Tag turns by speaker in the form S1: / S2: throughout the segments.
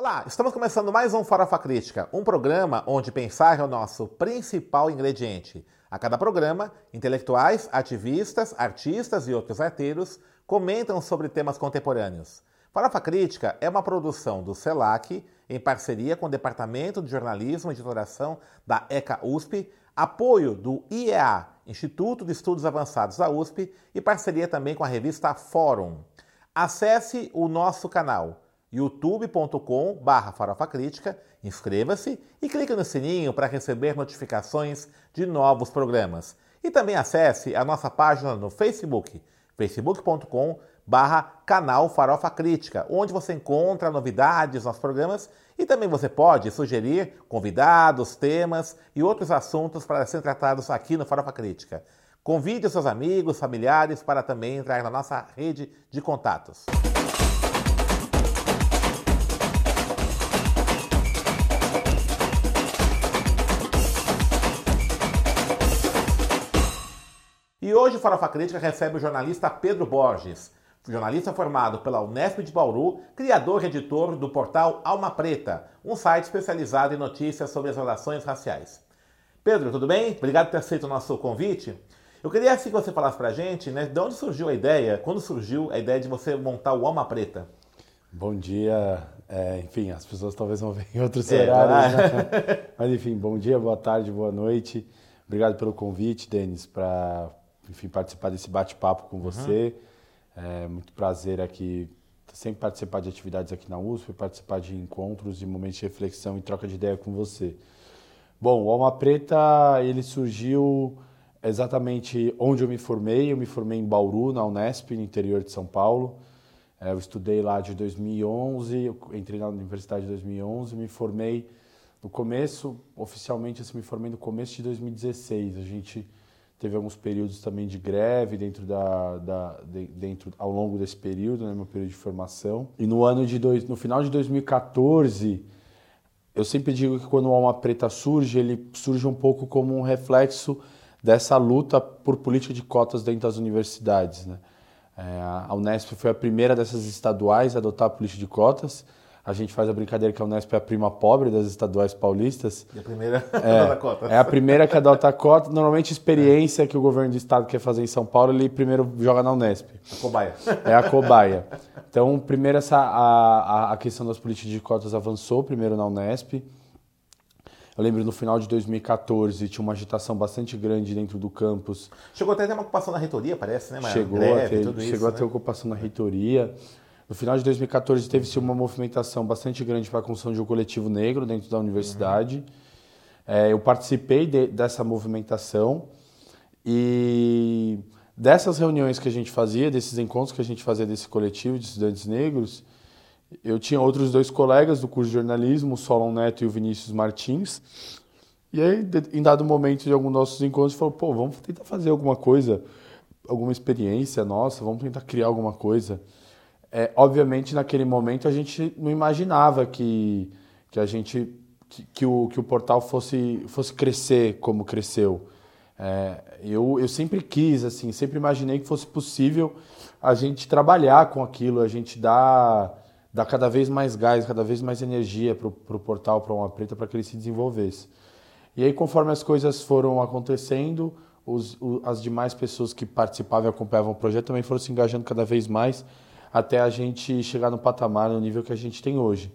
S1: Olá, estamos começando mais um Farofa Crítica, um programa onde pensar é o nosso principal ingrediente. A cada programa, intelectuais, ativistas, artistas e outros arteiros comentam sobre temas contemporâneos. Farofa Crítica é uma produção do CELAC, em parceria com o Departamento de Jornalismo e Editoração da ECA USP, apoio do IEA, Instituto de Estudos Avançados da USP, e parceria também com a revista Fórum. Acesse o nosso canal youtube.com barra farofa crítica, inscreva-se e clique no sininho para receber notificações de novos programas. E também acesse a nossa página no Facebook, facebook.com barra canal Farofa Crítica, onde você encontra novidades nos programas e também você pode sugerir convidados, temas e outros assuntos para serem tratados aqui no Farofa Crítica. Convide seus amigos, familiares para também entrar na nossa rede de contatos. E hoje o Farofa Crítica recebe o jornalista Pedro Borges, jornalista formado pela Unesp de Bauru, criador e editor do portal Alma Preta, um site especializado em notícias sobre as relações raciais. Pedro, tudo bem? Obrigado por ter aceito o nosso convite. Eu queria assim que você falasse pra gente, né, de onde surgiu a ideia, quando surgiu a ideia de você montar o Alma Preta?
S2: Bom dia, é, enfim, as pessoas talvez vão ver em outros é, horários, né? mas enfim, bom dia, boa tarde, boa noite. Obrigado pelo convite, Denis, para enfim, participar desse bate-papo com você. Uhum. É muito prazer aqui sempre participar de atividades aqui na USP, participar de encontros, de momentos de reflexão e troca de ideia com você. Bom, o Alma Preta, ele surgiu exatamente onde eu me formei. Eu me formei em Bauru, na Unesp, no interior de São Paulo. É, eu estudei lá de 2011, entrei na universidade em 2011, me formei no começo, oficialmente, assim, me formei no começo de 2016. A gente teve alguns períodos também de greve dentro da, da de, dentro ao longo desse período, né, meu período de formação. E no ano de dois, no final de 2014, eu sempre digo que quando o Alma Preta surge, ele surge um pouco como um reflexo dessa luta por política de cotas dentro das universidades, né? É, a Unesp foi a primeira dessas estaduais a adotar a política de cotas. A gente faz a brincadeira que a Unesp é a prima pobre das estaduais paulistas.
S1: E a primeira é, adota cota.
S2: É a primeira que adota a cota. Normalmente, experiência é. que o governo do estado quer fazer em São Paulo, ele primeiro joga na Unesp.
S1: A cobaia.
S2: É a cobaia. Então, primeiro, essa, a, a questão das políticas de cotas avançou, primeiro na Unesp. Eu lembro no final de 2014 tinha uma agitação bastante grande dentro do campus.
S1: Chegou até a ter uma ocupação na reitoria, parece, né?
S2: Uma chegou greve, a ter, chegou isso, a ter né? ocupação na reitoria. No final de 2014 teve-se uma movimentação bastante grande para a construção de um coletivo negro dentro da universidade. Uhum. É, eu participei de, dessa movimentação e dessas reuniões que a gente fazia, desses encontros que a gente fazia desse coletivo de estudantes negros, eu tinha outros dois colegas do curso de jornalismo, o Solon Neto e o Vinícius Martins. E aí, em dado momento de algum dos nossos encontros, falou: pô, vamos tentar fazer alguma coisa, alguma experiência nossa, vamos tentar criar alguma coisa. É, obviamente, naquele momento, a gente não imaginava que, que a gente que, que, o, que o portal fosse, fosse crescer como cresceu. É, eu, eu sempre quis, assim, sempre imaginei que fosse possível a gente trabalhar com aquilo, a gente dar, dar cada vez mais gás, cada vez mais energia para o portal, para uma preta, para que ele se desenvolvesse. E aí, conforme as coisas foram acontecendo, os, as demais pessoas que participavam e acompanhavam o projeto também foram se engajando cada vez mais até a gente chegar no patamar, no nível que a gente tem hoje.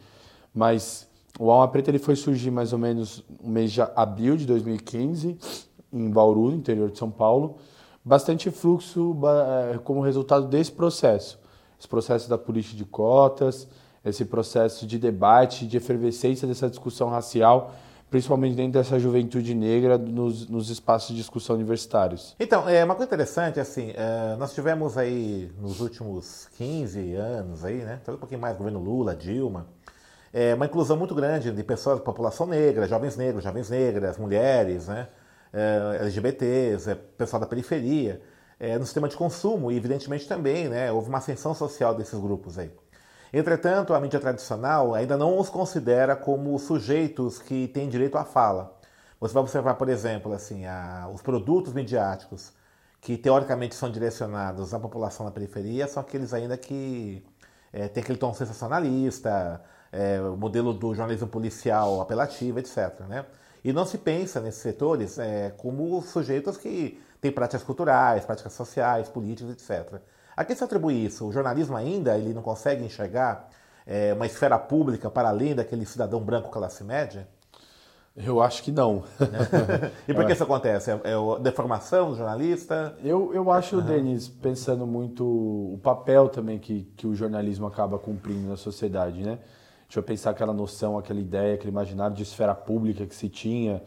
S2: Mas o Alma Preta ele foi surgir mais ou menos no mês de abril de 2015, em Bauru, no interior de São Paulo. Bastante fluxo eh, como resultado desse processo. Esse processo da política de cotas, esse processo de debate, de efervescência dessa discussão racial principalmente dentro dessa juventude negra nos, nos espaços de discussão universitários.
S1: Então, é uma coisa interessante, assim, é, nós tivemos aí nos últimos 15 anos aí, né, talvez um pouquinho mais, governo Lula, Dilma, é, uma inclusão muito grande de pessoas da população negra, jovens negros, jovens negras, mulheres, né, é, LGBTs, é, pessoal da periferia, é, no sistema de consumo e, evidentemente, também, né, houve uma ascensão social desses grupos aí. Entretanto, a mídia tradicional ainda não os considera como sujeitos que têm direito à fala. Você vai observar, por exemplo, assim, a, os produtos midiáticos que teoricamente são direcionados à população da periferia são aqueles ainda que é, têm aquele tom sensacionalista, é, o modelo do jornalismo policial apelativo, etc. Né? E não se pensa nesses setores é, como sujeitos que têm práticas culturais, práticas sociais, políticas, etc. A quem se atribui isso? O jornalismo ainda ele não consegue enxergar é, uma esfera pública para além daquele cidadão branco classe média?
S2: Eu acho que não.
S1: e por que isso acontece? É, é a deformação do jornalista?
S2: Eu, eu acho, uhum. Denis, pensando muito o papel também que, que o jornalismo acaba cumprindo na sociedade, né? Deixa eu pensar aquela noção, aquela ideia, aquele imaginário de esfera pública que se tinha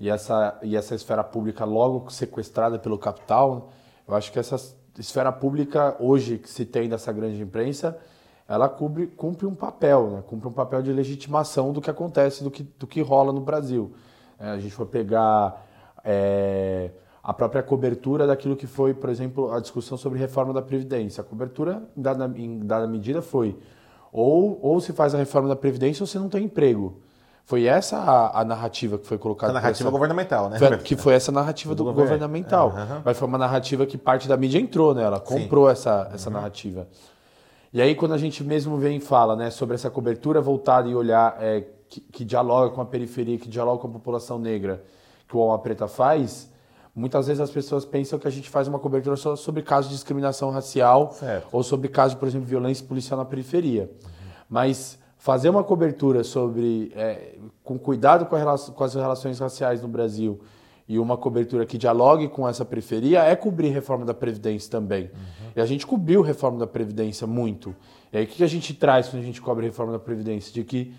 S2: e essa, e essa esfera pública logo sequestrada pelo capital. Eu acho que essa esfera pública hoje que se tem dessa grande imprensa ela cumpre, cumpre um papel, né? cumpre um papel de legitimação do que acontece, do que, do que rola no Brasil. É, a gente for pegar é, a própria cobertura daquilo que foi, por exemplo, a discussão sobre reforma da Previdência. A cobertura, em dada, em dada medida, foi ou, ou se faz a reforma da Previdência ou você não tem emprego. Foi essa a, a narrativa que foi colocada.
S1: A narrativa essa, governamental, né?
S2: Foi, que foi essa narrativa do, do governamental. Uhum. Mas foi uma narrativa que parte da mídia entrou, né? Ela comprou Sim. essa, essa uhum. narrativa. E aí, quando a gente mesmo vem e fala né, sobre essa cobertura voltada e olhar é, que, que, dialoga com a periferia, que dialoga com a população negra, que o Alma Preta faz, muitas vezes as pessoas pensam que a gente faz uma cobertura só sobre casos de discriminação racial certo. ou sobre casos, por exemplo, de violência policial na periferia. Uhum. Mas fazer uma cobertura sobre, é, com cuidado com, relação, com as relações raciais no Brasil e uma cobertura que dialogue com essa periferia é cobrir reforma da Previdência também. Uhum. E a gente cobriu reforma da Previdência muito. E aí o que a gente traz quando a gente cobre reforma da Previdência? De que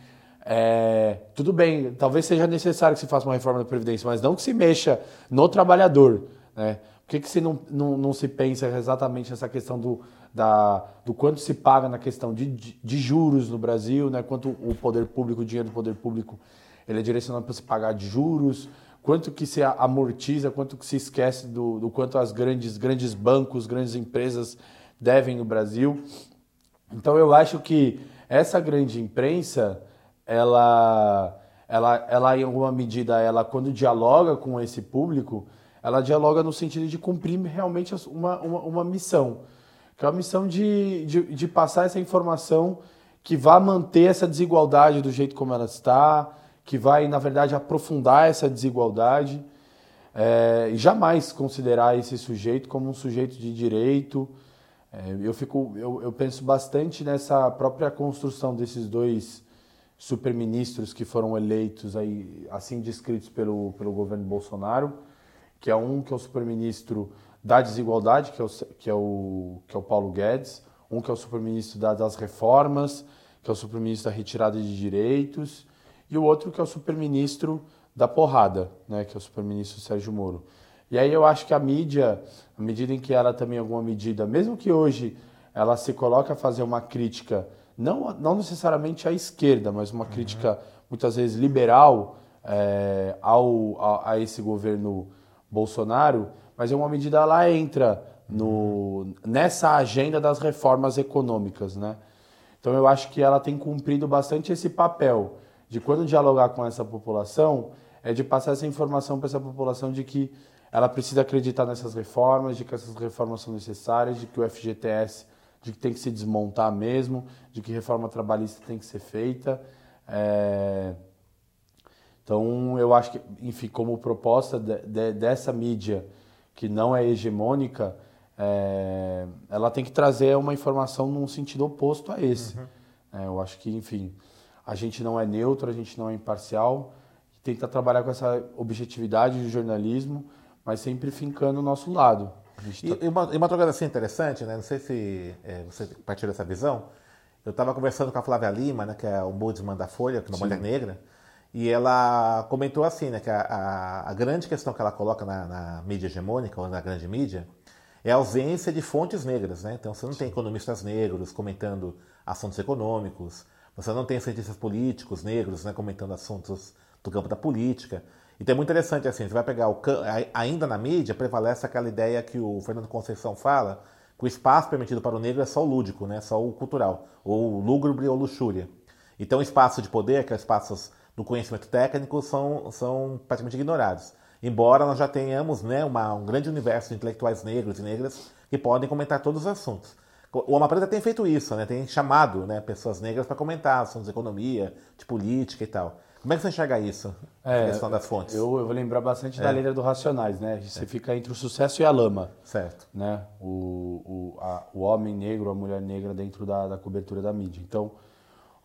S2: é, tudo bem, talvez seja necessário que se faça uma reforma da Previdência, mas não que se mexa no trabalhador. Né? Por que, que se não, não, não se pensa exatamente nessa questão do, da, do quanto se paga na questão de, de, juros no Brasil, né? quanto o poder público, o dinheiro do poder público, ele é direcionado para se pagar de juros, quanto que se amortiza, quanto que se esquece do, do quanto as grandes, grandes bancos, grandes empresas devem no Brasil. Então eu acho que essa grande imprensa, ela, ela, ela em alguma medida, ela quando dialoga com esse público, ela dialoga no sentido de cumprir realmente uma, uma, uma missão, que é a missão de, de, de passar essa informação que vá manter essa desigualdade do jeito como ela está, que vai, na verdade, aprofundar essa desigualdade é, e jamais considerar esse sujeito como um sujeito de direito. É, eu, fico, eu, eu penso bastante nessa própria construção desses dois superministros que foram eleitos, aí, assim descritos pelo, pelo governo Bolsonaro, que é um que é o superministro da desigualdade, que é o, que é o, que é o Paulo Guedes, um que é o superministro das reformas, que é o superministro da retirada de direitos, e o outro que é o superministro da porrada, né, que é o superministro Sérgio Moro. E aí eu acho que a mídia, à medida em que ela também, alguma medida, mesmo que hoje ela se coloque a fazer uma crítica, não, não necessariamente à esquerda, mas uma uhum. crítica muitas vezes liberal é, ao, a, a, esse governo Bolsonaro, mas em uma medida ela entra no, nessa agenda das reformas econômicas, né? Então eu acho que ela tem cumprido bastante esse papel de quando dialogar com essa população, é de passar essa informação para essa população de que ela precisa acreditar nessas reformas, de que essas reformas são necessárias, de que o FGTS de que tem que se desmontar mesmo, de que reforma trabalhista tem que ser feita. É... Então, eu acho que, enfim, como proposta de, de, dessa mídia que não é hegemônica, é... ela tem que trazer uma informação num sentido oposto a esse. Uhum. É, eu acho que, enfim, a gente não é neutro, a gente não é imparcial, tenta trabalhar com essa objetividade de jornalismo, mas sempre fincando o nosso lado.
S1: E, tá... e, uma, e uma trocada assim interessante, né? não sei se é, você partilha dessa visão, eu estava conversando com a Flávia Lima, né, que é o ombudsman da Folha, que é uma mulher negra, e ela comentou assim, né, que a, a, a grande questão que ela coloca na, na, mídia hegemônica, ou na grande mídia, é a ausência de fontes negras. Né? Então você não tem economistas negros comentando assuntos econômicos, você não tem cientistas políticos negros né, comentando assuntos do campo da política. Então é muito interessante assim, você vai pegar o ainda na mídia prevalece aquela ideia que o Fernando Conceição fala, que o espaço permitido para o negro é só o lúdico, né, só o cultural, ou lúgubre ou luxúria. Então espaço de poder, que é espaços do conhecimento técnico, são, são praticamente ignorados. Embora nós já tenhamos né, uma, um grande universo de intelectuais negros e negras que podem comentar todos os assuntos. O Alma Preta tem feito isso, né? Tem chamado né, pessoas negras para comentar assuntos de economia, de política e tal. Como é que você enxerga isso? É, a questão das fontes.
S2: Eu, eu vou lembrar bastante é. da letra do Racionais, né? Você é. fica entre o sucesso e a lama.
S1: Certo.
S2: Né? O, o, a, o homem negro, a mulher negra dentro da, da cobertura da mídia. Então,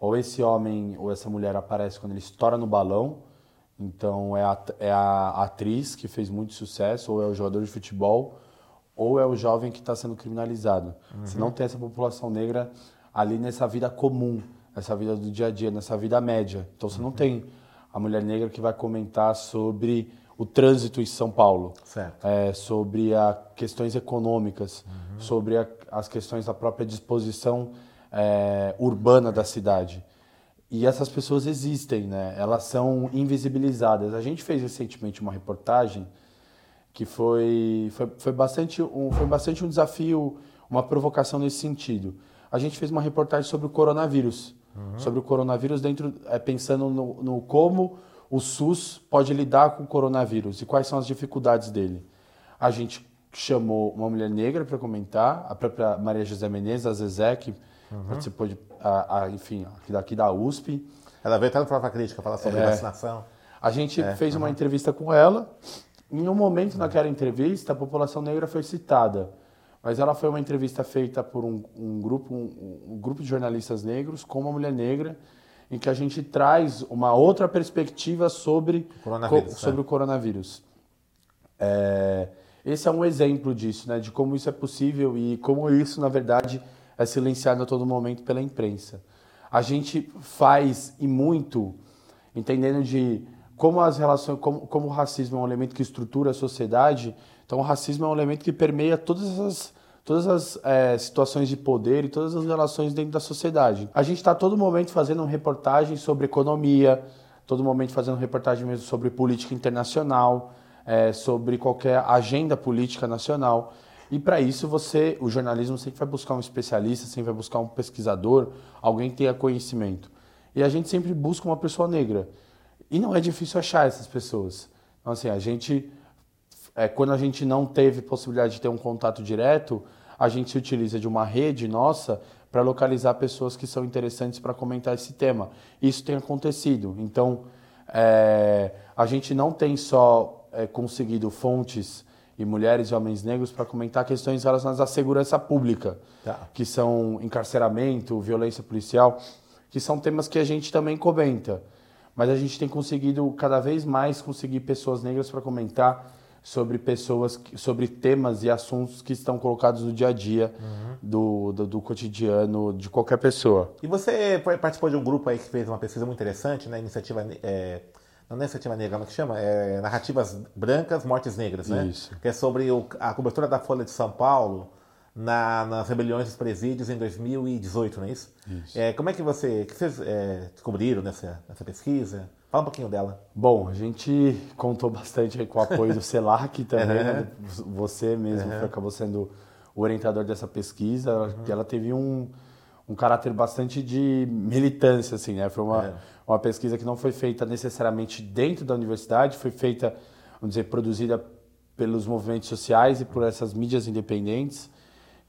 S2: ou esse homem ou essa mulher aparece quando ele estoura no balão, então é a, é a atriz que fez muito sucesso, ou é o jogador de futebol, ou é o jovem que está sendo criminalizado. Uhum. Você não tem essa população negra ali nessa vida comum, nessa vida do dia a dia, nessa vida média. Então você uhum. não tem a mulher negra que vai comentar sobre o trânsito em São Paulo, é, sobre as questões econômicas, uhum. sobre a, as questões da própria disposição é, urbana da cidade. E essas pessoas existem, né? Elas são invisibilizadas. A gente fez recentemente uma reportagem que foi, foi, foi, bastante, um, foi bastante um desafio, uma provocação nesse sentido. A gente fez uma reportagem sobre o coronavírus, uhum. sobre o coronavírus dentro, é, pensando no, no, como o SUS pode lidar com o coronavírus e quais são as dificuldades dele. A gente chamou uma mulher negra para comentar, a própria Maria José Menezes, a que uhum. participou de, a, a, enfim, daqui da USP.
S1: Ela veio até no Prova Crítica falar sobre é, vacinação.
S2: A gente é, fez uhum. uma entrevista com ela em um momento naquela entrevista, a população negra foi citada, mas ela foi uma entrevista feita por um, um grupo, um, um, grupo de jornalistas negros com uma mulher negra, em que a gente traz uma outra perspectiva sobre,
S1: coronavírus,
S2: sobre é. o coronavírus. É, esse é um exemplo disso, né, de como isso é possível e como isso, na verdade, é silenciado a todo momento pela imprensa. A gente faz e muito entendendo de como as relações, como, como o racismo é um elemento que estrutura a sociedade, então o racismo é um elemento que permeia todas as, todas as é, situações de poder e todas as relações dentro da sociedade. A gente está todo momento fazendo reportagem sobre economia, todo momento fazendo reportagem mesmo sobre política internacional, é, sobre qualquer agenda política nacional. E para isso você, o jornalismo sempre vai buscar um especialista, sempre vai buscar um pesquisador, alguém que tenha conhecimento. E a gente sempre busca uma pessoa negra. E não é difícil achar essas pessoas. Então, assim, a gente, é, quando a gente não teve possibilidade de ter um contato direto, a gente se utiliza de uma rede nossa para localizar pessoas que são interessantes para comentar esse tema. Isso tem acontecido. Então, é, a gente não tem só é, conseguido fontes e mulheres e homens negros para comentar questões relacionadas à segurança pública, tá. que são encarceramento, violência policial, que são temas que a gente também comenta mas a gente tem conseguido cada vez mais conseguir pessoas negras para comentar sobre pessoas, sobre temas e assuntos que estão colocados no dia a dia uhum. do, do, do, cotidiano de qualquer pessoa.
S1: E você participou de um grupo aí que fez uma pesquisa muito interessante, né? Iniciativa, é, não é Iniciativa Negra, como é que chama? É, Narrativas Brancas, Mortes Negras, né?
S2: Isso.
S1: Que é sobre o, a cobertura da Folha de São Paulo na, nas rebeliões dos presídios em 2018, não é isso?
S2: isso.
S1: É, como é que você que vocês é, descobriram nessa, nessa pesquisa? Fala um pouquinho dela.
S2: Bom, a gente contou bastante com o apoio do CELAC também, uhum. né? Você mesmo uhum. acabou sendo o orientador dessa pesquisa, uhum. ela teve um, um caráter bastante de militância, assim, né? Foi uma, é. uma pesquisa que não foi feita necessariamente dentro da universidade, foi feita, vamos dizer, produzida pelos movimentos sociais e por essas mídias independentes.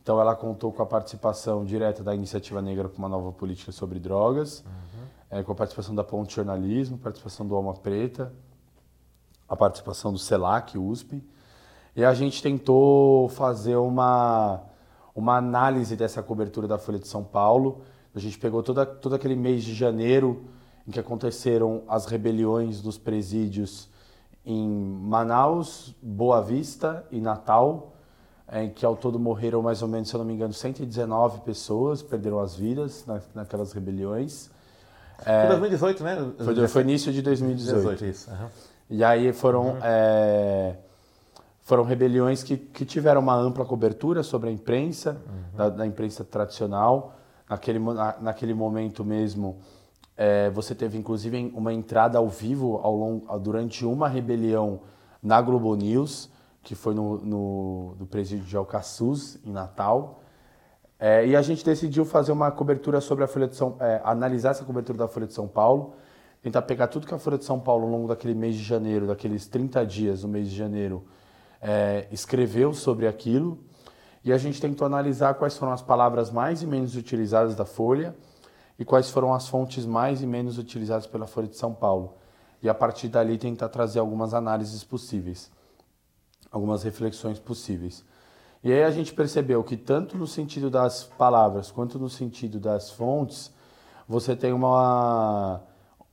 S2: Então ela contou com a participação direta da Iniciativa Negra para uma nova política sobre drogas, uhum. é, com a participação da Ponte Jornalismo, participação do Alma Preta, a participação do CELAC, USP. E a gente tentou fazer uma, uma análise dessa cobertura da Folha de São Paulo. A gente pegou toda, todo aquele mês de janeiro em que aconteceram as rebeliões dos presídios em Manaus, Boa Vista e Natal em que ao todo morreram mais ou menos, se eu não me engano, 119 pessoas, perderam as vidas na, naquelas rebeliões.
S1: É, foi 2018, né?
S2: Foi, foi início de 2018. 2018
S1: isso. Uhum.
S2: E aí foram, uhum. é, foram rebeliões que, que tiveram uma ampla cobertura sobre a imprensa, uhum. da, da, imprensa tradicional. Naquele, na, naquele momento mesmo, é, você teve inclusive uma entrada ao vivo ao longo, durante uma rebelião na Globo News que foi no, no, no presídio de Alcaçuz, em Natal. É, e a gente decidiu fazer uma cobertura sobre a Folha de São é, analisar essa cobertura da Folha de São Paulo, tentar pegar tudo que a Folha de São Paulo, ao longo daquele mês de janeiro, daqueles 30 dias no mês de janeiro, é, escreveu sobre aquilo, E a gente tentou analisar quais foram as palavras mais e menos utilizadas da Folha e quais foram as fontes mais e menos utilizadas pela Folha de São Paulo. E a partir dali tentar trazer algumas análises possíveis, algumas reflexões possíveis. E aí a gente percebeu que tanto no sentido das palavras quanto no sentido das fontes, você tem uma,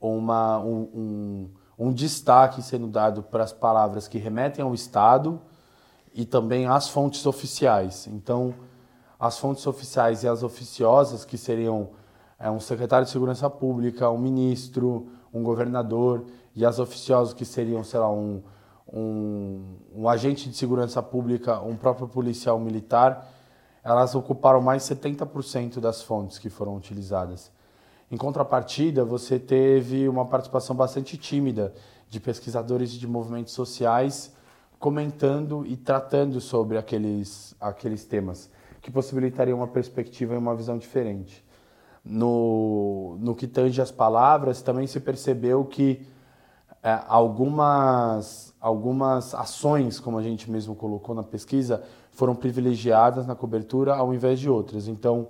S2: uma um, um, um destaque sendo dado para as palavras que remetem ao Estado e também às fontes oficiais. Então, as fontes oficiais e as oficiosas, que seriam é, um secretário de Segurança Pública, um ministro, um governador, e as oficiosas, que seriam, sei lá, um, um, um agente de segurança pública, um próprio policial militar, elas ocuparam mais 70% das fontes que foram utilizadas. Em contrapartida, você teve uma participação bastante tímida de pesquisadores de movimentos sociais comentando e tratando sobre aqueles, aqueles temas, que possibilitariam uma perspectiva e uma visão diferente. No, no que tange as palavras, também se percebeu que é, algumas, algumas ações, como a gente mesmo colocou na pesquisa, foram privilegiadas na cobertura ao invés de outras. Então,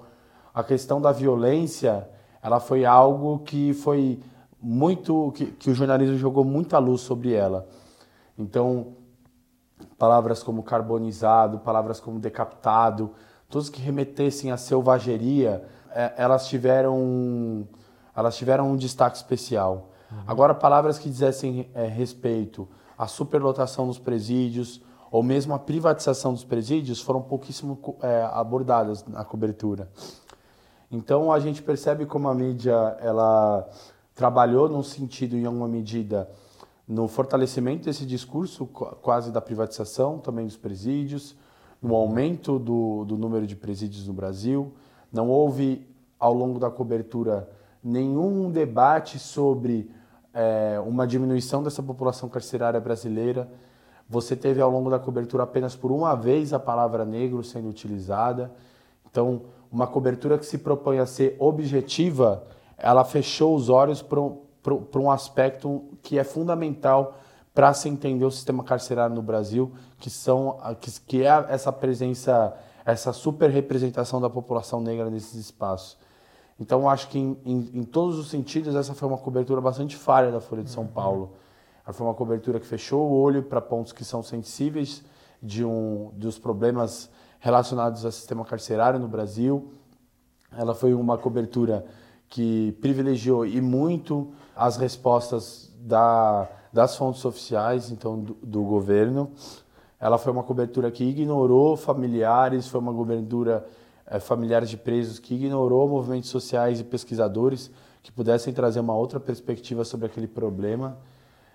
S2: a questão da violência, ela foi algo que foi muito que, que o jornalismo jogou muita luz sobre ela. Então, palavras como carbonizado, palavras como decapitado, todos que remetessem à selvageria, é, elas tiveram elas tiveram um destaque especial. Uhum. Agora, palavras que dissessem é, respeito à superlotação dos presídios ou mesmo à privatização dos presídios foram pouquíssimo é, abordadas na cobertura. Então, a gente percebe como a mídia ela trabalhou num sentido, em uma medida, no fortalecimento desse discurso quase da privatização também dos presídios, no aumento do, do número de presídios no Brasil. Não houve, ao longo da cobertura, nenhum debate sobre é, uma diminuição dessa população carcerária brasileira. Você teve ao longo da cobertura apenas por uma vez a palavra negro sendo utilizada. Então, uma cobertura que se propõe a ser objetiva, ela fechou os olhos para um aspecto que é fundamental para se entender o sistema carcerário no Brasil, que são que, que é essa presença, essa super representação da população negra nesses espaços. Então, acho que em, em, em, todos os sentidos, essa foi uma cobertura bastante falha da Folha de São uhum. Paulo. Ela foi uma cobertura que fechou o olho para pontos que são sensíveis de um, dos problemas relacionados ao sistema carcerário no Brasil. Ela foi uma cobertura que privilegiou e muito as respostas da, das fontes oficiais, então do, do governo. Ela foi uma cobertura que ignorou familiares, foi uma cobertura é, familiares de presos, que ignorou movimentos sociais e pesquisadores que pudessem trazer uma outra perspectiva sobre aquele problema.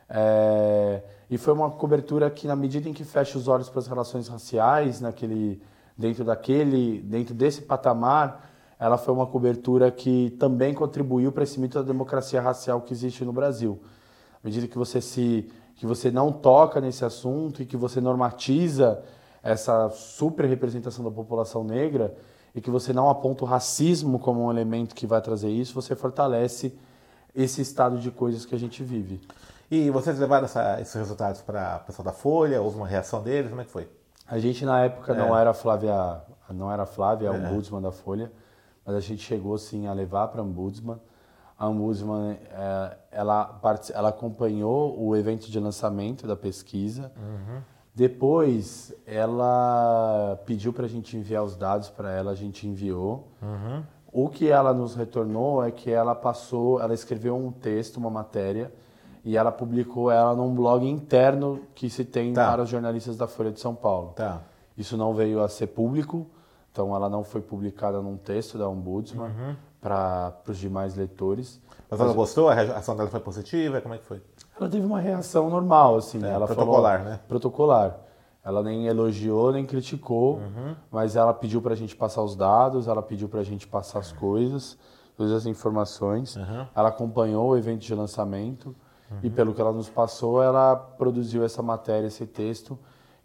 S2: É, e foi uma cobertura que, na medida em que fecha os olhos para as relações raciais, naquele, dentro daquele, dentro desse patamar, ela foi uma cobertura que também contribuiu para esse mito da democracia racial que existe no Brasil. À medida que você se que você não toca nesse assunto e que você normatiza essa super representação da população negra, e que você não aponta o racismo como um elemento que vai trazer isso, você fortalece esse estado de coisas que a gente vive.
S1: E vocês levaram essa, esses resultados para o pessoal da Folha? Houve uma reação deles? Como é que foi?
S2: A gente na época é. não era Flávia, não era Flávia, é. o ombudsman da Folha, mas a gente chegou sim a levar para a ombudsman. A ombudsman é, ela, ela acompanhou o evento de lançamento da pesquisa. Uhum depois, ela pediu para a gente enviar os dados para ela, a gente enviou. Uhum. O que ela nos retornou é que ela passou, ela escreveu um texto, uma matéria, e ela publicou ela num blog interno que se tem tá. para os jornalistas da Folha de São Paulo.
S1: Tá.
S2: Isso não veio a ser público, então ela não foi publicada num texto da Ombudsman uhum. para os demais leitores.
S1: Mas ela gostou? A reação dela foi positiva? Como é que foi?
S2: Ela teve uma reação normal, assim, é, ela
S1: protocolar,
S2: falou,
S1: né?
S2: Protocolar. Ela nem elogiou, nem criticou, uhum. mas ela pediu para a gente passar os dados, ela pediu para a gente passar as coisas, todas as informações. Uhum. Ela acompanhou o evento de lançamento uhum. e, pelo que ela nos passou, ela produziu essa matéria, esse texto,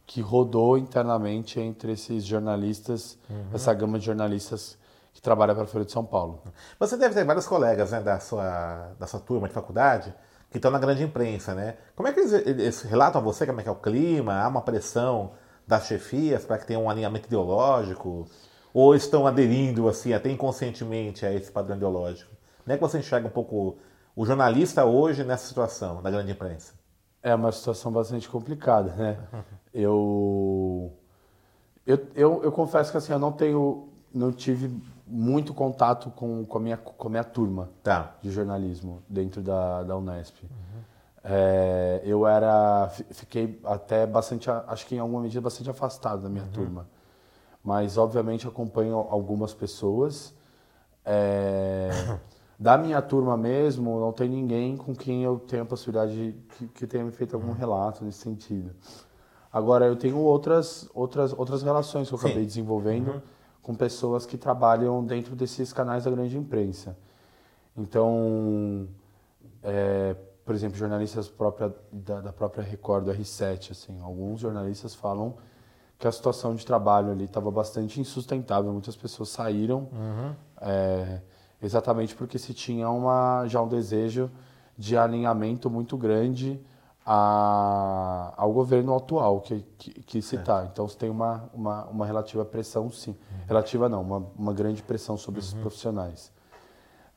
S2: que rodou internamente entre esses jornalistas, uhum. essa gama de jornalistas que trabalha para a Folha de São Paulo.
S1: Você deve ter vários colegas né, da, sua, da sua turma de faculdade que estão na grande imprensa, né? Como é que eles, eles, relatam a você como é que é o clima? Há uma pressão das chefias para que tenha um alinhamento ideológico? Ou estão aderindo, assim, até inconscientemente a esse padrão ideológico? Como é que você enxerga um pouco o jornalista hoje nessa situação, da grande imprensa?
S2: É uma situação bastante complicada, né? eu, eu, eu, eu, confesso que assim, eu não tenho, não tive muito contato com, com, a, minha, com a minha turma tá. de jornalismo dentro da, da Unesp. Uhum. É, eu era, fiquei até bastante, acho que em alguma medida bastante afastado da minha uhum. turma. Mas obviamente acompanho algumas pessoas. É, Da minha turma mesmo, não tem ninguém com quem eu tenha a possibilidade de, que, que tenha me feito algum relato nesse sentido. Agora, eu tenho outras, outras, outras relações que eu Sim. acabei desenvolvendo uhum. com pessoas que trabalham dentro desses canais da grande imprensa. Então, é, por exemplo, jornalistas própria, da, da, própria Record, do R7, assim, alguns jornalistas falam que a situação de trabalho ali estava bastante insustentável. Muitas pessoas saíram. Uhum. É, exatamente porque se tinha uma, já um desejo de alinhamento muito grande a, ao governo atual que, que, que se está. Então, você tem uma, uma, uma relativa pressão, sim. Uhum. Relativa não, uma, uma grande pressão sobre uhum. esses profissionais.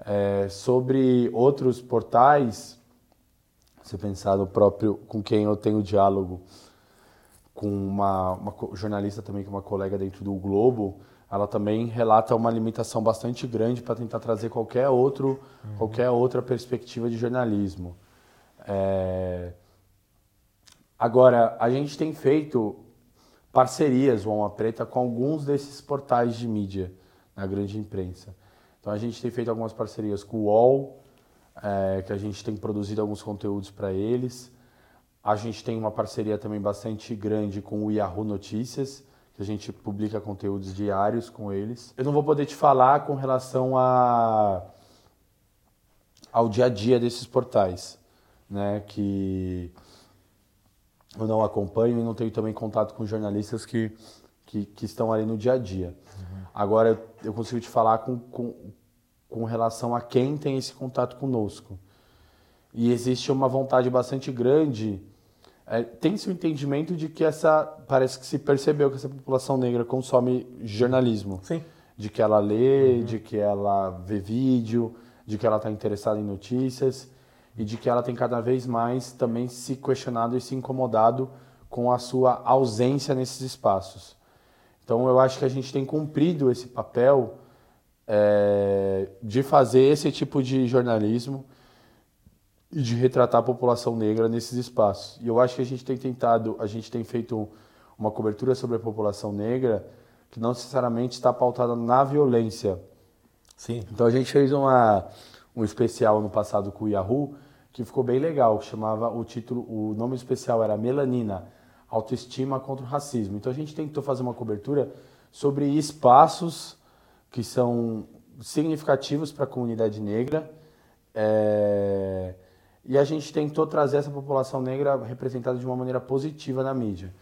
S2: É, sobre outros portais, você pensar no próprio, com quem eu tenho diálogo, com uma, uma jornalista também, que é uma colega dentro do Globo, ela também relata uma limitação bastante grande para tentar trazer qualquer outro, uhum. qualquer outra perspectiva de jornalismo. É... Agora, a gente tem feito parcerias, o Alma Preta, com alguns desses portais de mídia na grande imprensa. Então, a gente tem feito algumas parcerias com o UOL, é, que a gente tem produzido alguns conteúdos para eles. A gente tem uma parceria também bastante grande com o Yahoo Notícias, que a gente publica conteúdos diários com eles. Eu não vou poder te falar com relação a, ao dia a dia desses portais, né? Que eu não acompanho e não tenho também contato com jornalistas que, que, que estão ali no dia a dia. Uhum. Agora eu, eu consigo te falar com, com, com relação a quem tem esse contato conosco. E existe uma vontade bastante grande é, tem-se o entendimento de que essa. Parece que se percebeu que essa população negra consome jornalismo.
S1: Sim.
S2: De que ela lê, uhum. de que ela vê vídeo, de que ela está interessada em notícias e de que ela tem cada vez mais também se questionado e se incomodado com a sua ausência nesses espaços. Então eu acho que a gente tem cumprido esse papel é, de fazer esse tipo de jornalismo e de retratar a população negra nesses espaços. E eu acho que a gente tem tentado, a gente tem feito uma cobertura sobre a população negra que não necessariamente está pautada na violência.
S1: Sim.
S2: Então a gente fez uma, um especial no passado com o Yahoo que ficou bem legal, chamava o título, o nome especial era Melanina, autoestima contra o racismo. Então a gente tentou fazer uma cobertura sobre espaços que são significativos para a comunidade negra. É, e a gente tentou trazer essa população negra representada de uma maneira positiva na mídia.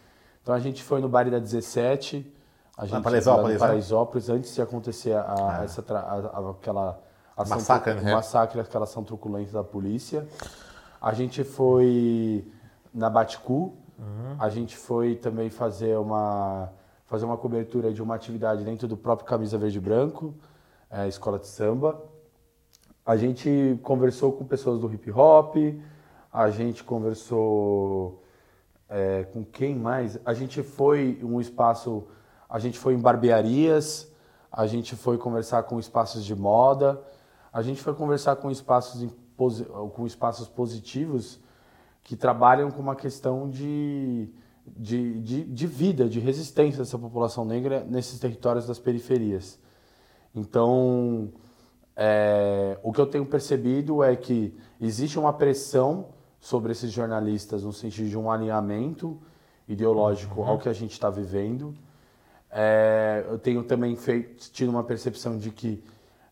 S2: Então a gente foi no Bar da 17, a gente
S1: Paraisópolis,
S2: no Paraisópolis né? antes de acontecer a, ah. essa, a, aquela
S1: ação, massacre,
S2: né? massacre, aquela ação truculenta da polícia. A gente foi na Baticu, uhum. a gente foi também fazer uma fazer uma cobertura de uma atividade dentro do próprio Camisa Verde e Branco, é, escola de samba. A gente conversou com pessoas do hip hop, a gente conversou é, com quem mais? A gente foi um espaço, a gente foi em barbearias, a gente foi conversar com espaços de moda, a gente foi conversar com espaços, com espaços positivos que trabalham com uma questão de, de, de, de vida, de resistência dessa população negra nesses territórios das periferias. Então, é, o que eu tenho percebido é que existe uma pressão sobre esses jornalistas no sentido de um alinhamento ideológico uhum. ao que a gente está vivendo. É, eu tenho também feito, tido uma percepção de que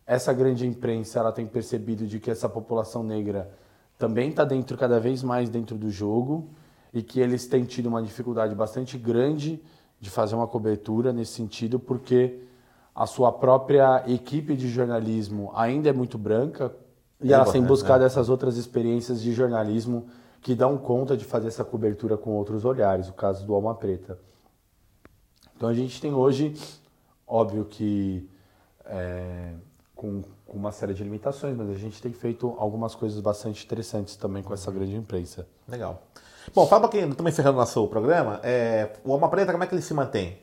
S2: essa grande imprensa ela tem percebido de que essa população negra também está dentro cada vez mais dentro do jogo e que eles têm tido uma dificuldade bastante grande de fazer uma cobertura nesse sentido porque a sua própria equipe de jornalismo ainda é muito branca e é ela tem buscado né? essas outras experiências de jornalismo que dão conta de fazer essa cobertura com outros olhares, o caso do Alma Preta. Então a gente tem hoje, óbvio que é, com, com, uma série de limitações, mas a gente tem feito algumas coisas bastante interessantes também com essa grande imprensa.
S1: Legal. Bom, fala um pouquinho, estamos encerrando o nosso programa. É, o Alma Preta, como é que ele se mantém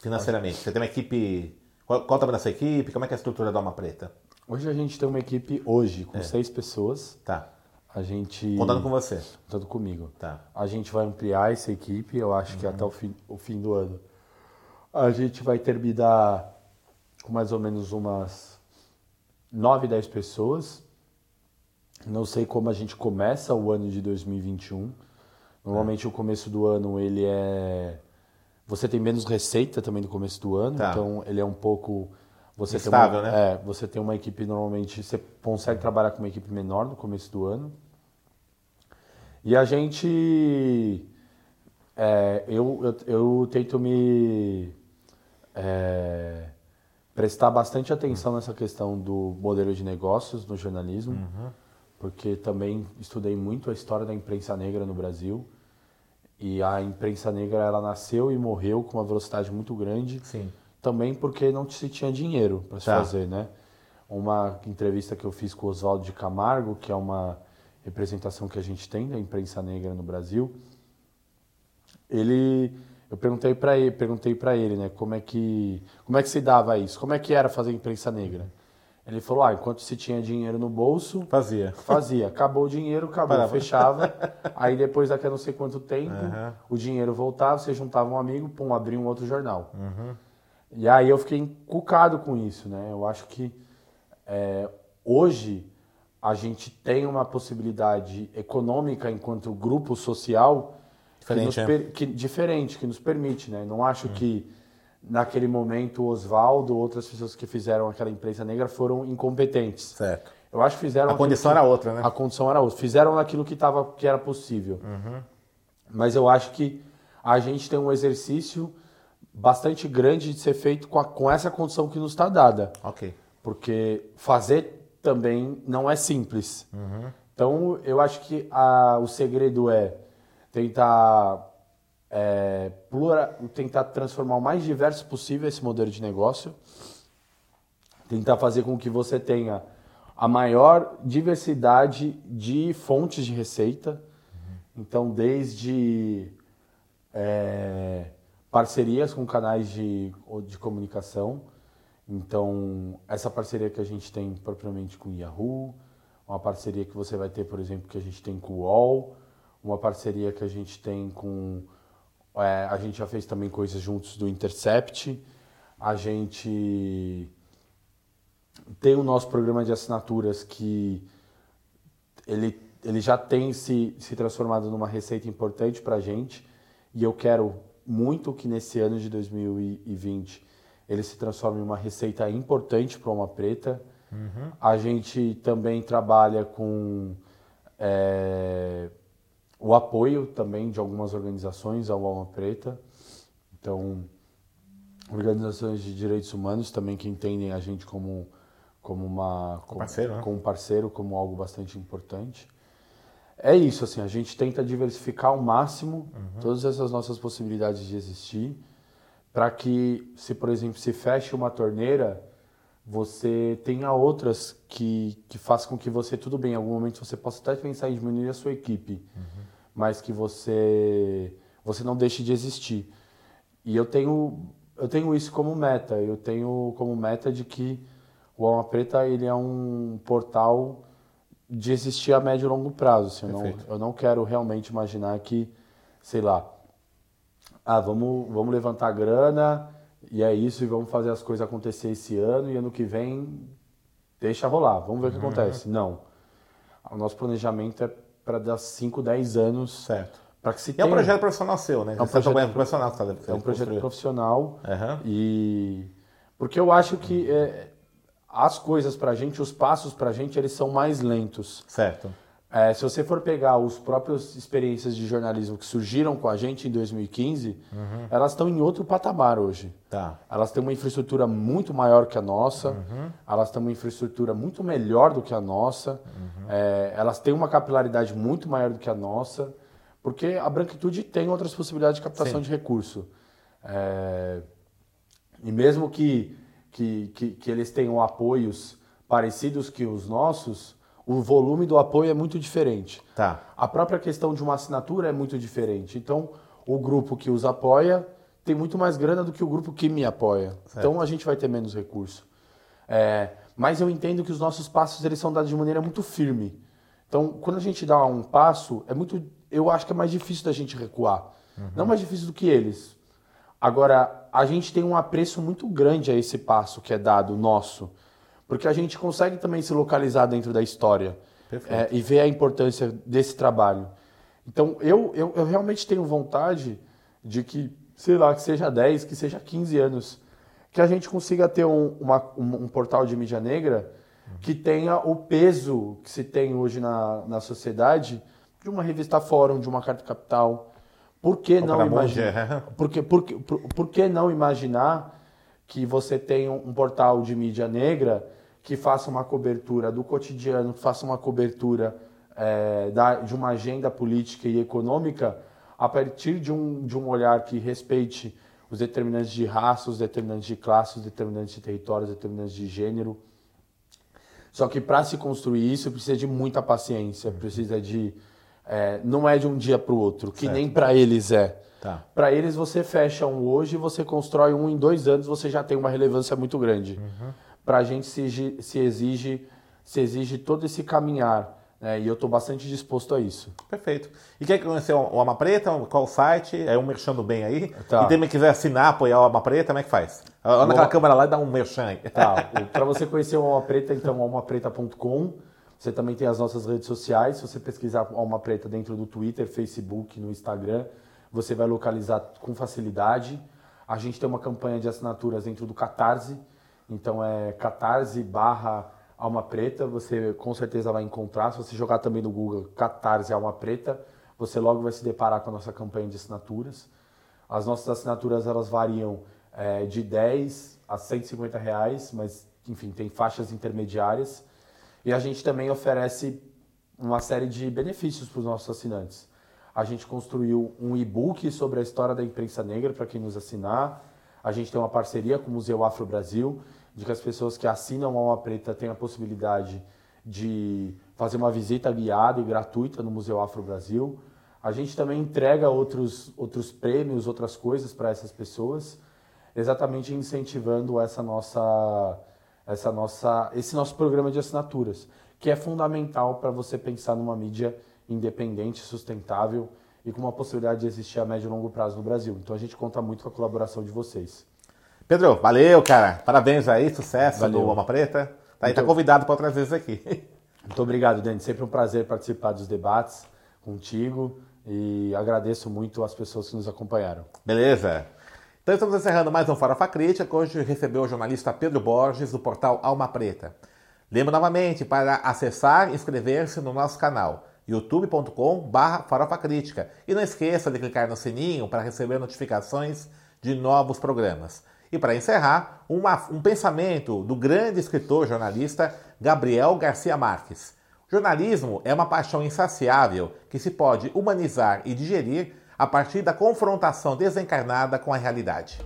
S1: financeiramente? Você tem uma equipe. Qual, da sua equipe? Como é que é a estrutura da Alma Preta?
S2: Hoje a gente tem uma equipe hoje com é. seis pessoas.
S1: Tá.
S2: A gente.
S1: Contando com você.
S2: Contando comigo.
S1: Tá.
S2: A gente vai ampliar essa equipe, eu acho uhum. que até o fim, o fim do ano. A gente vai terminar com mais ou menos umas 9, 10 pessoas. Não sei como a gente começa o ano de 2021. Normalmente é. o começo do ano ele é. Você tem menos receita também no começo do ano, tá. então ele é um pouco você
S1: Estável,
S2: tem
S1: uma,
S2: né? É, você tem uma equipe normalmente, você consegue trabalhar com uma equipe menor no começo do ano. E a gente, é, eu, eu, eu, tento me é, prestar bastante atenção nessa questão do modelo de negócios no jornalismo, uhum. porque também estudei muito a história da imprensa negra no Brasil. E a imprensa negra ela nasceu e morreu com uma velocidade muito grande.
S1: Sim
S2: também porque não se tinha dinheiro para se tá. fazer, né? Uma entrevista que eu fiz com o Oswaldo de Camargo, que é uma representação que a gente tem da imprensa negra no Brasil, ele eu perguntei para ele, perguntei para ele, né, como é que como é que se dava isso? Como é que era fazer imprensa negra? Ele falou: "Ah, enquanto se tinha dinheiro no bolso,
S1: fazia.
S2: Fazia. Acabou o dinheiro, acabou, Parava. fechava. aí depois daqui a não sei quanto tempo, uhum. o dinheiro voltava, você juntava um amigo, pum, abria um outro jornal.
S1: Uhum.
S2: E aí eu fiquei encucado com isso, né? Eu acho que é, hoje a gente tem uma possibilidade econômica enquanto grupo social
S1: diferente,
S2: que, é. que, diferente, que nos permite, né? Não acho hum. que naquele momento o Oswaldo, outras pessoas que fizeram aquela imprensa negra foram incompetentes.
S1: Certo.
S2: Eu acho que fizeram.
S1: A condição que, era outra, né?
S2: A condição era outra. Fizeram aquilo que, tava, que era possível.
S1: Uhum.
S2: Mas eu acho que a gente tem um exercício bastante grande de ser feito com, a, com essa condição que nos está dada.
S1: Ok.
S2: Porque fazer também não é simples.
S1: Uhum.
S2: Então, eu acho que a, o segredo é tentar, é, plura, tentar transformar o mais diverso possível esse modelo de negócio, tentar fazer com que você tenha a maior diversidade de fontes de receita. Uhum. Então, desde é, parcerias com canais de, de comunicação. Então, essa parceria que a gente tem propriamente com o Yahoo, uma parceria que você vai ter, por exemplo, que a gente tem com o UOL, uma parceria que a gente tem com. É, a gente já fez também coisas juntos do Intercept. A gente tem o nosso programa de assinaturas que ele, ele já tem se, se transformado numa receita importante para a gente e eu quero muito que nesse ano de 2020 ele se transforme em uma receita importante para uma preta.
S1: Uhum.
S2: A gente também trabalha com é, o apoio também de algumas organizações ao Alma Preta. Então, organizações de direitos humanos também que entendem a gente como como uma
S1: como parceiro, né?
S2: como parceiro, como algo bastante importante é isso, assim, a gente tenta diversificar ao máximo uhum. todas essas nossas possibilidades de existir, para que, se por exemplo, se feche uma torneira, você tenha outras que, que façam com que você, tudo bem, em algum momento você possa até pensar em diminuir a sua equipe,
S1: uhum.
S2: Mas que você, você não deixe de existir. E eu tenho, eu tenho isso como meta, eu tenho como meta de que o Alma Preta ele é um portal de existir a médio e longo prazo. Assim, eu, não, eu não quero realmente imaginar que, sei lá, ah, vamos, vamos levantar grana e é isso e vamos fazer as coisas acontecer esse ano e ano que vem deixa rolar, vamos ver o que uhum. acontece. Não. O nosso planejamento é para dar 5, 10 anos.
S1: Certo.
S2: Para que se tenha...
S1: é um projeto profissional seu, né?
S2: É um
S1: projeto
S2: projeto
S1: profissional. Tá,
S2: é um projeto profissional.
S1: Uhum.
S2: E porque eu acho que é, as coisas para a gente, os passos para a gente, eles são mais lentos.
S1: Certo.
S2: É, se você for pegar os próprios experiências de jornalismo que surgiram com a gente em 2015,
S1: uhum.
S2: elas estão em outro patamar hoje.
S1: Tá.
S2: Elas têm uma infraestrutura muito maior que a nossa,
S1: uhum.
S2: elas têm uma infraestrutura muito melhor do que a nossa,
S1: uhum.
S2: é, elas têm uma capilaridade muito maior do que a nossa, porque a branquitude tem outras possibilidades de captação
S1: Sim.
S2: de recurso. É, e mesmo que, que, que, que eles tenham apoios parecidos que os nossos, o volume do apoio é muito diferente.
S1: Tá.
S2: A própria questão de uma assinatura é muito diferente. Então, o grupo que os apoia tem muito mais grana do que o grupo que me apoia. Certo. Então, a gente vai ter menos recurso. É, mas eu entendo que os nossos passos eles são dados de maneira muito firme. Então, quando a gente dá um passo, é muito, eu acho que é mais difícil da gente recuar. Uhum. Não mais difícil do que eles. Agora, a gente tem um apreço muito grande a esse passo que é dado nosso, porque a gente consegue também se localizar dentro da história é, e ver a importância desse trabalho. Então, eu, eu, eu realmente tenho vontade de que, sei lá, que seja 10, que seja 15 anos, que a gente consiga ter um, uma, um, um portal de mídia negra que tenha o peso que se tem hoje na, na sociedade de uma revista Fórum, de uma Carta Capital. Por que não imaginar? Por que, por, por, por que não imaginar que você tem um, um portal de mídia negra que faça uma cobertura do cotidiano, que faça uma cobertura é, da, de uma agenda política e econômica a partir de um, de um olhar que respeite os determinantes de raça, os determinantes de classe, os determinantes de território, os determinantes de gênero. Só que para se construir isso precisa de muita paciência, precisa de é, não é de um dia para o outro, que certo. nem para eles é. Tá. Para eles você fecha um hoje, você constrói um em dois anos, você já tem uma relevância muito grande. Uhum. Para a gente se, se exige se exige todo esse caminhar é, e eu estou bastante disposto a isso.
S1: Perfeito. E quer conhecer o Alma Preta? Qual o site? É um merchando bem aí. Tá. E também quiser assinar, apoiar o Alma Preta, como é que faz? Olha naquela câmera lá e dá um merchan aí.
S2: Tá. Para você conhecer o Alma Preta, então, almapreta.com. Você também tem as nossas redes sociais. Se você pesquisar Alma Preta dentro do Twitter, Facebook, no Instagram, você vai localizar com facilidade. A gente tem uma campanha de assinaturas dentro do Catarse. Então é catarse barra Alma Preta, você com certeza vai encontrar. Se você jogar também no Google Catarse Alma Preta, você logo vai se deparar com a nossa campanha de assinaturas. As nossas assinaturas elas variam é, de 10 a 150 reais, mas enfim, tem faixas intermediárias. E a gente também oferece uma série de benefícios para os nossos assinantes. A gente construiu um e-book sobre a história da imprensa negra para quem nos assinar. A gente tem uma parceria com o Museu Afro Brasil de que as pessoas que assinam a Alma Preta têm a possibilidade de fazer uma visita guiada e gratuita no Museu Afro Brasil. A gente também entrega outros, outros prêmios, outras coisas para essas pessoas, exatamente incentivando essa nossa, essa nossa, esse nosso programa de assinaturas, que é fundamental para você pensar numa mídia independente, sustentável e com uma possibilidade de existir a médio e longo prazo no Brasil. Então a gente conta muito com a colaboração de vocês.
S1: Pedro, valeu, cara. Parabéns aí, sucesso valeu. do Alma Preta. Tá, aí, tá convidado para outras vezes aqui.
S2: Muito obrigado, Dani. Sempre um prazer participar dos debates contigo e agradeço muito as pessoas que nos acompanharam.
S1: Beleza. Então estamos encerrando mais um Farofa Crítica. Hoje recebeu o jornalista Pedro Borges, do portal Alma Preta. Lembro novamente para acessar e inscrever-se no nosso canal youtube.com.br Farofa Crítica. E não esqueça de clicar no sininho para receber notificações de novos programas. E para encerrar, uma, um pensamento do grande escritor jornalista Gabriel Garcia Marques. Jornalismo é uma paixão insaciável que se pode humanizar e digerir a partir da confrontação desencarnada com a realidade.